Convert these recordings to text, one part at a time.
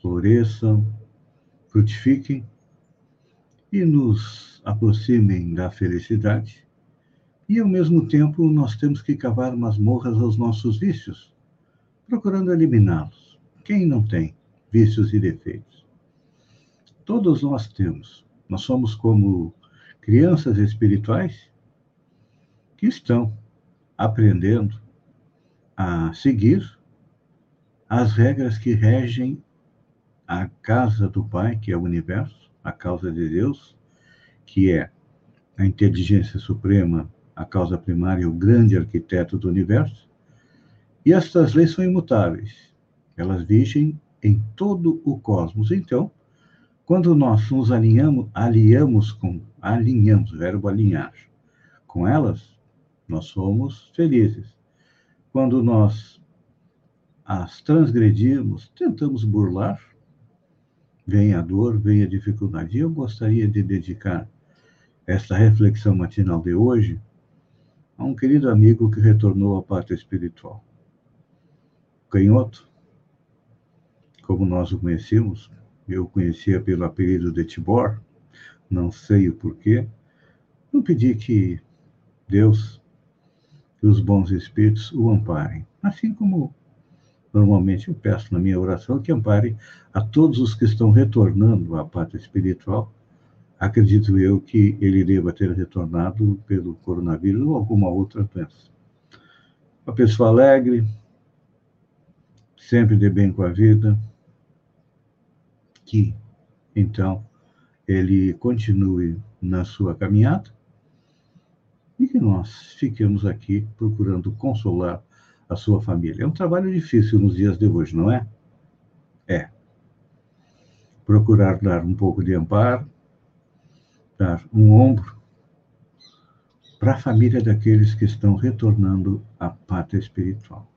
floresçam, frutifiquem e nos aproximem da felicidade. E, ao mesmo tempo, nós temos que cavar masmorras aos nossos vícios, procurando eliminá-los. Quem não tem vícios e defeitos? Todos nós temos. Nós somos como crianças espirituais que estão aprendendo a seguir as regras que regem a casa do Pai, que é o universo, a causa de Deus, que é a inteligência suprema, a causa primária, o grande arquiteto do universo. E estas leis são imutáveis. Elas vigem em todo o cosmos. Então, quando nós nos alinhamos, alinhamos com, alinhamos, verbo alinhar, com elas, nós somos felizes. Quando nós as transgredirmos, tentamos burlar, vem a dor, vem a dificuldade. E eu gostaria de dedicar esta reflexão matinal de hoje a um querido amigo que retornou à pátria espiritual. Canhoto, como nós o conhecemos, eu o conhecia pelo apelido de Tibor, não sei o porquê, não pedi que Deus e os bons espíritos o amparem, assim como Normalmente eu peço na minha oração que ampare a todos os que estão retornando à pátria espiritual. Acredito eu que ele deva ter retornado pelo coronavírus ou alguma outra doença. Uma pessoa alegre, sempre de bem com a vida, que então ele continue na sua caminhada e que nós fiquemos aqui procurando consolar a sua família. É um trabalho difícil nos dias de hoje, não é? É. Procurar dar um pouco de amparo, dar um ombro para a família daqueles que estão retornando à pátria espiritual.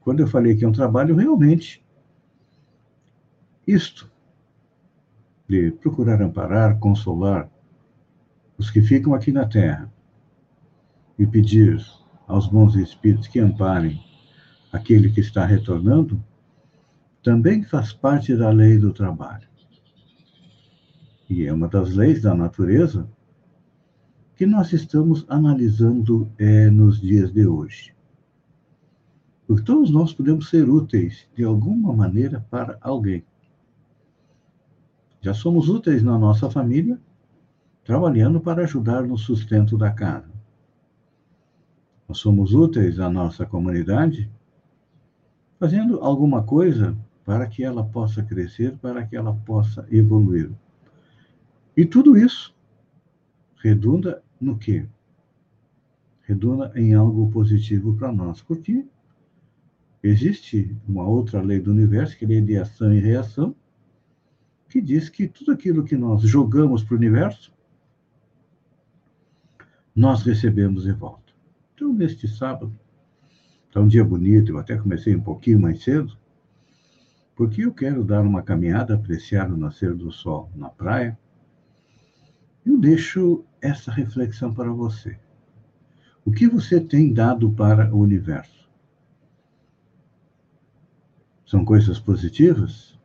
Quando eu falei que é um trabalho, realmente, isto, de procurar amparar, consolar os que ficam aqui na Terra e pedir aos bons espíritos que amparem aquele que está retornando, também faz parte da lei do trabalho. E é uma das leis da natureza que nós estamos analisando é, nos dias de hoje. Porque todos nós podemos ser úteis de alguma maneira para alguém. Já somos úteis na nossa família, trabalhando para ajudar no sustento da casa. Nós somos úteis à nossa comunidade, fazendo alguma coisa para que ela possa crescer, para que ela possa evoluir. E tudo isso redunda no quê? Redunda em algo positivo para nós, porque existe uma outra lei do universo, que é a lei de ação e reação, que diz que tudo aquilo que nós jogamos para o universo, nós recebemos de volta. Então, neste sábado, está um dia bonito, eu até comecei um pouquinho mais cedo, porque eu quero dar uma caminhada, apreciar o nascer do sol na praia. Eu deixo essa reflexão para você. O que você tem dado para o universo? São coisas positivas?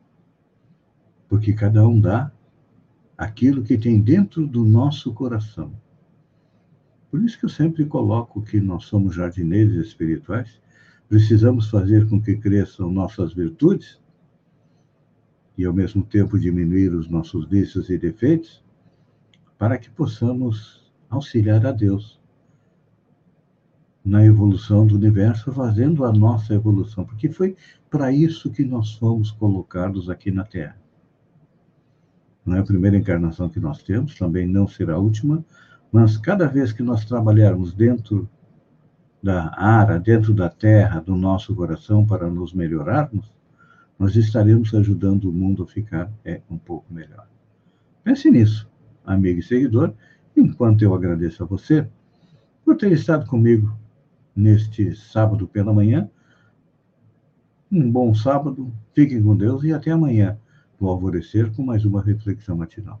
Porque cada um dá aquilo que tem dentro do nosso coração. Por isso que eu sempre coloco que nós somos jardineiros espirituais, precisamos fazer com que cresçam nossas virtudes e, ao mesmo tempo, diminuir os nossos vícios e defeitos, para que possamos auxiliar a Deus na evolução do universo, fazendo a nossa evolução, porque foi para isso que nós fomos colocados aqui na Terra. Não é a primeira encarnação que nós temos, também não será a última, mas cada vez que nós trabalharmos dentro da área, dentro da terra, do nosso coração, para nos melhorarmos, nós estaremos ajudando o mundo a ficar é, um pouco melhor. Pense nisso, amigo e seguidor, enquanto eu agradeço a você por ter estado comigo neste sábado pela manhã. Um bom sábado, fiquem com Deus e até amanhã, no alvorecer, com mais uma reflexão matinal.